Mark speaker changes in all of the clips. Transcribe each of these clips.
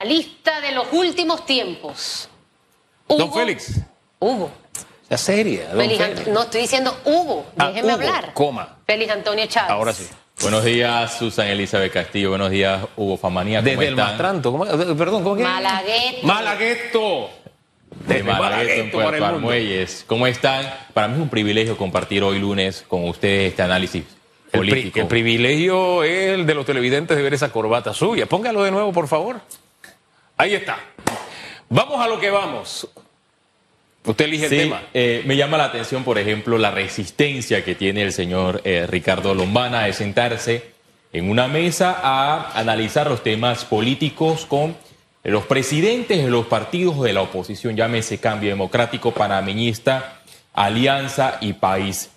Speaker 1: La lista de los últimos tiempos.
Speaker 2: Don Félix.
Speaker 1: Hugo.
Speaker 2: La seria. Don
Speaker 1: Félix
Speaker 2: Félix.
Speaker 1: Ant- no, estoy diciendo Hugo.
Speaker 2: Ah,
Speaker 1: Déjeme
Speaker 2: Hugo,
Speaker 1: hablar.
Speaker 2: coma.
Speaker 1: Félix Antonio Chávez.
Speaker 2: Ahora sí.
Speaker 3: Buenos días, Susan Elizabeth Castillo. Buenos días, Hugo Famanía. ¿Cómo
Speaker 2: Desde el
Speaker 3: están?
Speaker 2: Mastranto. ¿cómo- eh, Perdón, ¿cómo que?
Speaker 1: Malagueto.
Speaker 2: Malagueto.
Speaker 3: De
Speaker 2: Desde
Speaker 3: Malagueto, en
Speaker 2: el
Speaker 3: Puerto
Speaker 2: mundo.
Speaker 3: Armuelles. ¿Cómo están? Para mí es un privilegio compartir hoy lunes con ustedes este análisis
Speaker 2: El, pri-
Speaker 3: político.
Speaker 2: el privilegio es el de los televidentes de ver esa corbata suya. Póngalo de nuevo, por favor. Ahí está. Vamos a lo que vamos. Usted elige
Speaker 3: Sí,
Speaker 2: el tema.
Speaker 3: eh, me llama la atención, por ejemplo, la resistencia que tiene el señor eh, Ricardo Lombana de sentarse en una mesa a analizar los temas políticos con los presidentes de los partidos de la oposición, llámese Cambio Democrático, Panameñista, Alianza y País.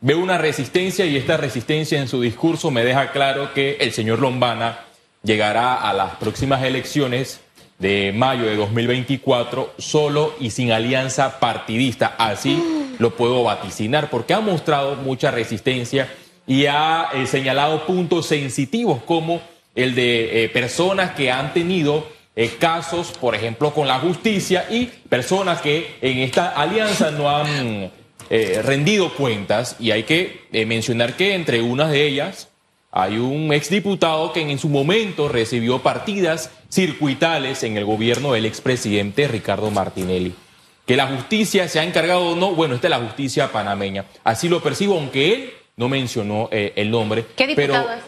Speaker 3: Veo una resistencia y esta resistencia en su discurso me deja claro que el señor Lombana llegará a las próximas elecciones de mayo de 2024 solo y sin alianza partidista. Así lo puedo vaticinar porque ha mostrado mucha resistencia y ha eh, señalado puntos sensitivos como el de eh, personas que han tenido eh, casos, por ejemplo, con la justicia y personas que en esta alianza no han rendido cuentas y hay que mencionar que entre unas de ellas hay un exdiputado que en su momento recibió partidas circuitales en el gobierno del expresidente Ricardo Martinelli. Que la justicia se ha encargado o no, bueno, esta es la justicia panameña. Así lo percibo, aunque él no mencionó eh, el nombre.
Speaker 1: ¿Qué diputado
Speaker 3: pero
Speaker 1: es?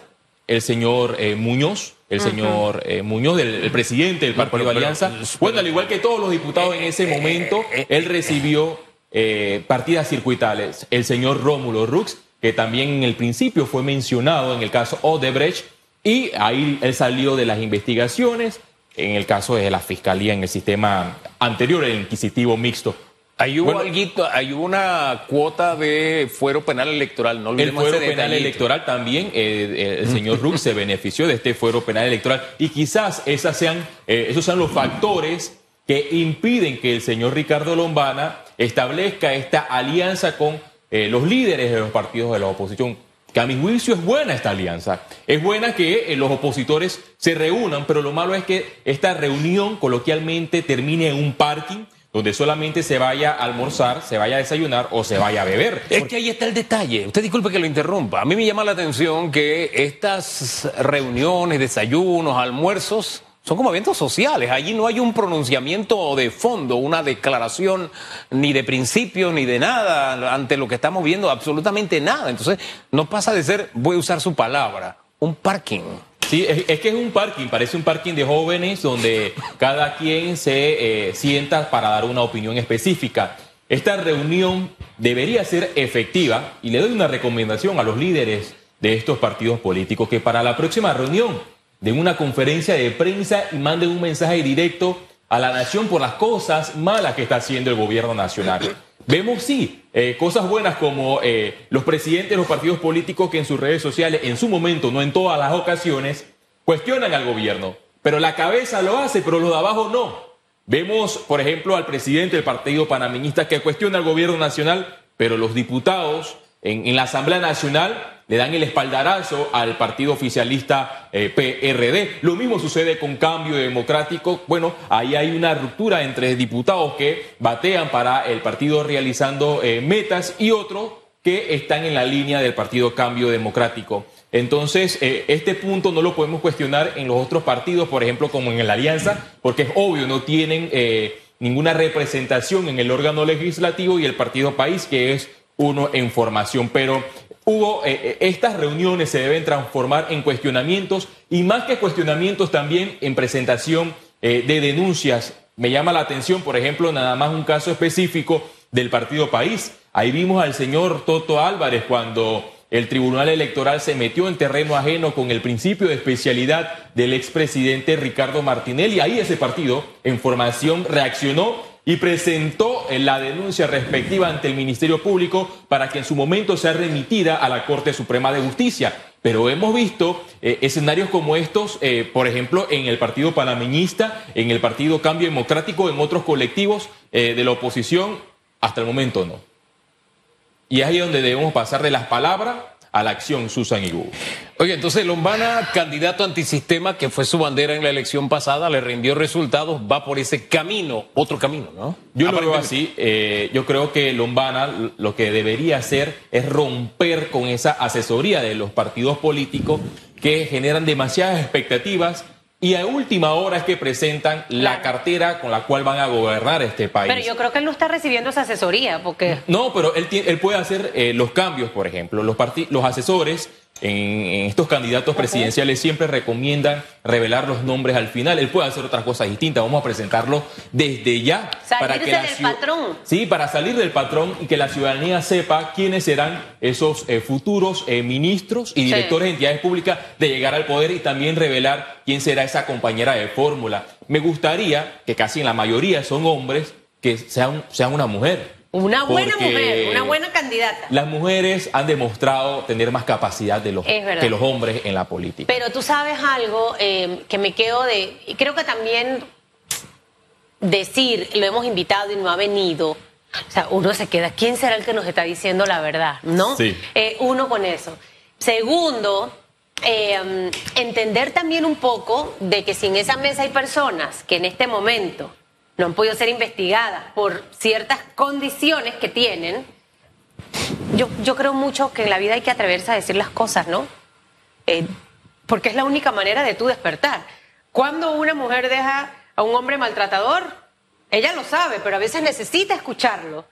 Speaker 3: el señor eh, Muñoz, el señor eh, Muñoz, del, el presidente del Partido
Speaker 2: pero- pero-
Speaker 3: Alianza. bueno, al igual que todos los diputados en ese momento, él recibió eh, partidas circuitales. El señor Rómulo Rux, que también en el principio fue mencionado en el caso Odebrecht, y ahí él salió de las investigaciones en el caso de la fiscalía en el sistema anterior, el inquisitivo mixto.
Speaker 2: Ahí hubo,
Speaker 3: Bueno,
Speaker 2: alguito- ahí hubo una cuota de fuero penal electoral. No
Speaker 3: El fuero
Speaker 2: ese
Speaker 3: penal electoral también, eh, el señor Rux se benefició de este fuero penal electoral y quizás esas sean, eh, esos sean los factores que impiden que el señor Ricardo Lombana establezca esta alianza con eh, los líderes de los partidos de la oposición. Que a mi juicio es buena esta alianza. Es buena que eh, los opositores se reúnan, pero lo malo es que esta reunión coloquialmente termine en un parking donde solamente se vaya a almorzar, se vaya a desayunar o se vaya a beber.
Speaker 2: Es que ahí está el detalle. Usted disculpe que lo interrumpa. A mí me llama la atención que estas reuniones, desayunos, almuerzos son como eventos sociales. Allí no hay un pronunciamiento de fondo, una declaración ni de principios ni de nada ante lo que estamos viendo, absolutamente nada. Entonces, no pasa de ser, voy a usar su palabra, un parking.
Speaker 3: Sí, es, es que es un parking, parece un parking de jóvenes donde cada quien se eh, sienta para dar una opinión específica. Esta reunión debería ser efectiva y le doy una recomendación a los líderes de estos partidos políticos que para la próxima reunión den una conferencia de prensa y manden un mensaje directo a la nación por las cosas malas que está haciendo el gobierno nacional. Vemos, sí, eh, cosas buenas como eh, los presidentes de los partidos políticos que en sus redes sociales, en su momento, no en todas las ocasiones, cuestionan al gobierno. Pero la cabeza lo hace, pero los de abajo no. Vemos, por ejemplo, al presidente del Partido Panameñista que cuestiona al gobierno nacional, pero los diputados en, en la Asamblea Nacional le dan el espaldarazo al partido oficialista eh, PRD. Lo mismo sucede con Cambio Democrático. Bueno, ahí hay una ruptura entre diputados que batean para el partido realizando eh, metas y otros que están en la línea del partido Cambio Democrático. Entonces, eh, este punto no lo podemos cuestionar en los otros partidos, por ejemplo, como en la Alianza, porque es obvio, no tienen ninguna representación en el órgano legislativo y el Partido País, que es uno en formación. Pero Hugo, eh, eh, estas reuniones se deben transformar en cuestionamientos y más que cuestionamientos también en presentación eh, de denuncias. Me llama la atención, por ejemplo, nada más un caso específico del Partido País. Ahí vimos al señor Toto Álvarez cuando el Tribunal Electoral se metió en terreno ajeno con el principio de especialidad del expresidente Ricardo Martinelli. Ahí ese partido, en formación, reaccionó y presentó la denuncia respectiva ante el Ministerio Público para que en su momento sea remitida a la Corte Suprema de Justicia. Pero hemos visto eh, escenarios como estos, eh, por ejemplo, en el Partido Panameñista, en el Partido Cambio Democrático, en otros colectivos eh, de la oposición, hasta el momento no. Y es ahí donde debemos pasar de las palabras a la acción Susan Iguú.
Speaker 2: Oye, entonces Lombana, candidato antisistema, que fue su bandera en la elección pasada, le rindió resultados, va por ese camino, otro camino, ¿no?
Speaker 3: Yo lo veo así. eh, yo creo que Lombana lo que debería hacer es romper con esa asesoría de los partidos políticos que generan demasiadas expectativas y a última hora es que presentan la cartera con la cual van a gobernar este país.
Speaker 1: Pero yo creo que él no está recibiendo esa asesoría porque
Speaker 3: No, pero él, él puede hacer eh, los cambios, por ejemplo. Los, parti- los asesores en, en estos candidatos presidenciales siempre recomiendan revelar los nombres al final. Él puede hacer otras cosas distintas. Vamos a presentarlo desde ya.
Speaker 1: Salirse
Speaker 3: la
Speaker 1: del
Speaker 3: ciu-
Speaker 1: patrón.
Speaker 3: Sí, para salir del patrón y que la ciudadanía sepa quiénes serán esos eh, futuros eh, ministros y
Speaker 1: Sí.
Speaker 3: directores de entidades públicas de llegar al poder y también revelar quién será esa compañera de fórmula. Me gustaría, que casi en la mayoría son hombres, que sean, sean una mujer.
Speaker 1: Una buena mujer, una buena candidata.
Speaker 3: Las mujeres han demostrado tener más capacidad de los, que los hombres en la política.
Speaker 1: Pero tú sabes algo eh, que me quedo de. Y creo que también decir, lo hemos invitado y no ha venido. O sea, uno se queda, ¿quién será el que nos está diciendo la verdad? ¿No?
Speaker 3: Sí.
Speaker 1: Eh, uno con eso. Segundo, eh, entender también un poco de que si en esa mesa hay personas que en este momento no han podido ser investigadas por ciertas condiciones que tienen, yo, yo creo mucho que en la vida hay que atreverse a decir las cosas, ¿no? Eh, porque es la única manera de tú despertar. Cuando una mujer deja a un hombre maltratador, ella lo sabe, pero a veces necesita escucharlo.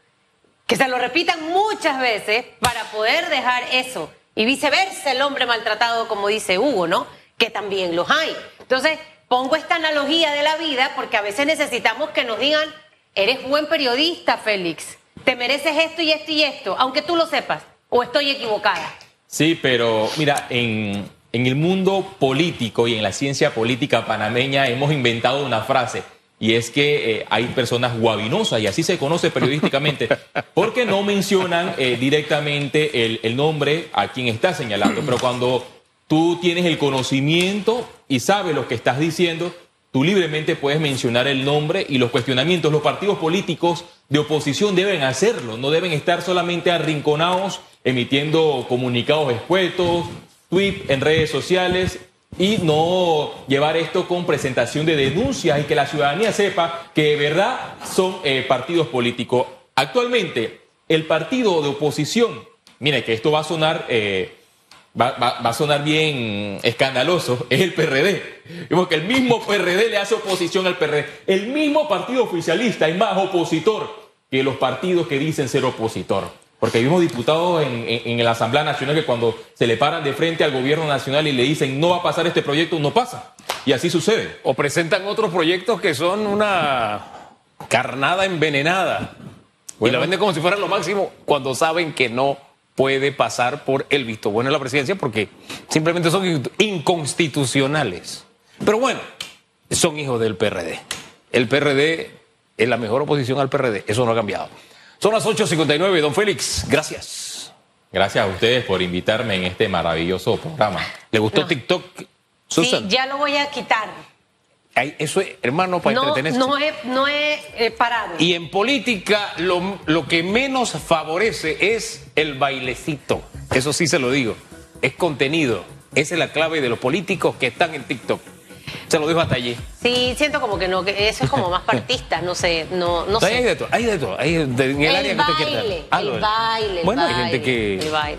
Speaker 1: Que se lo repitan muchas veces para poder dejar eso. Y viceversa, el hombre maltratado, como dice Hugo, ¿no? Que también los hay. Entonces, pongo esta analogía de la vida porque a veces necesitamos que nos digan, eres buen periodista, Félix. Te mereces esto y esto y esto, aunque tú lo sepas. O estoy equivocada.
Speaker 3: Sí, pero mira, en, en el mundo político y en la ciencia política panameña hemos inventado una frase. Y es que eh, hay personas guabinosas, y así se conoce periodísticamente, porque no mencionan eh, directamente el, el nombre a quien está señalando. Pero cuando tú tienes el conocimiento y sabes lo que estás diciendo, tú libremente puedes mencionar el nombre y los cuestionamientos. Los partidos políticos de oposición deben hacerlo, no deben estar solamente arrinconados emitiendo comunicados escuetos, tweets en redes sociales y no llevar esto con presentación de denuncias y que la ciudadanía sepa que de verdad son eh, partidos políticos. Actualmente, el partido de oposición, mire que esto va a sonar... eh, va, va- va a sonar bien escandaloso, es el PRD. Vemos que el mismo PRD le hace oposición al PRD. El mismo partido oficialista es más opositor que los partidos que dicen ser opositor. Porque vimos diputados en, en- en la Asamblea Nacional que cuando se le paran de frente al gobierno nacional y le dicen no va a pasar este proyecto, no pasa. Y así sucede.
Speaker 2: O presentan otros proyectos que son una carnada envenenada. y
Speaker 3: Bueno.
Speaker 2: la venden como si fuera lo máximo cuando saben que no puede pasar por el visto bueno de la presidencia porque simplemente son in- inconstitucionales. Pero bueno, son hijos del PRD. El PRD es la mejor oposición al PRD. Eso no ha cambiado. Son las 8.59. Don Félix, gracias.
Speaker 3: Gracias a ustedes por invitarme en este maravilloso programa.
Speaker 2: ¿Le gustó
Speaker 1: No.
Speaker 2: TikTok?
Speaker 1: Sí,
Speaker 2: Susan,
Speaker 1: ya lo voy a quitar.
Speaker 2: Eso es, hermano, para
Speaker 1: No,
Speaker 2: entretenerse.
Speaker 1: no he, no he eh, parado.
Speaker 2: Y en política lo, lo que menos favorece es el bailecito. Eso sí se lo digo. Es contenido. Esa es la clave de los políticos que están en TikTok. Se lo dijo hasta allí.
Speaker 1: Sí, siento como que no, que eso es como más partista, no sé, no, no
Speaker 2: Entonces, hay
Speaker 1: sé.
Speaker 2: de todo, hay de todo. Hay de- en el, área que usted quiera.
Speaker 1: baile,
Speaker 2: Ah,
Speaker 1: el
Speaker 2: lo-
Speaker 1: baile, el
Speaker 2: Bueno, hay
Speaker 1: baile,
Speaker 2: gente que.
Speaker 1: El baile.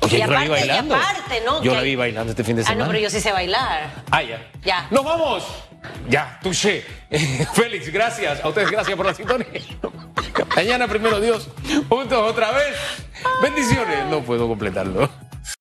Speaker 2: Oye,
Speaker 1: y
Speaker 2: yo la vi
Speaker 1: aparte, y
Speaker 2: bailando.
Speaker 1: aparte, ¿no?
Speaker 2: Yo la vi bailando este fin de
Speaker 1: Ah,
Speaker 2: semana.
Speaker 1: no, pero yo sí sé bailar.
Speaker 2: Ah, ya.
Speaker 1: Ya.
Speaker 2: ¡Nos vamos! Ya, touché. Félix, gracias. A ustedes, gracias por la sintonía. Mañana, primero Dios, juntos otra vez. Bendiciones. No puedo completarlo.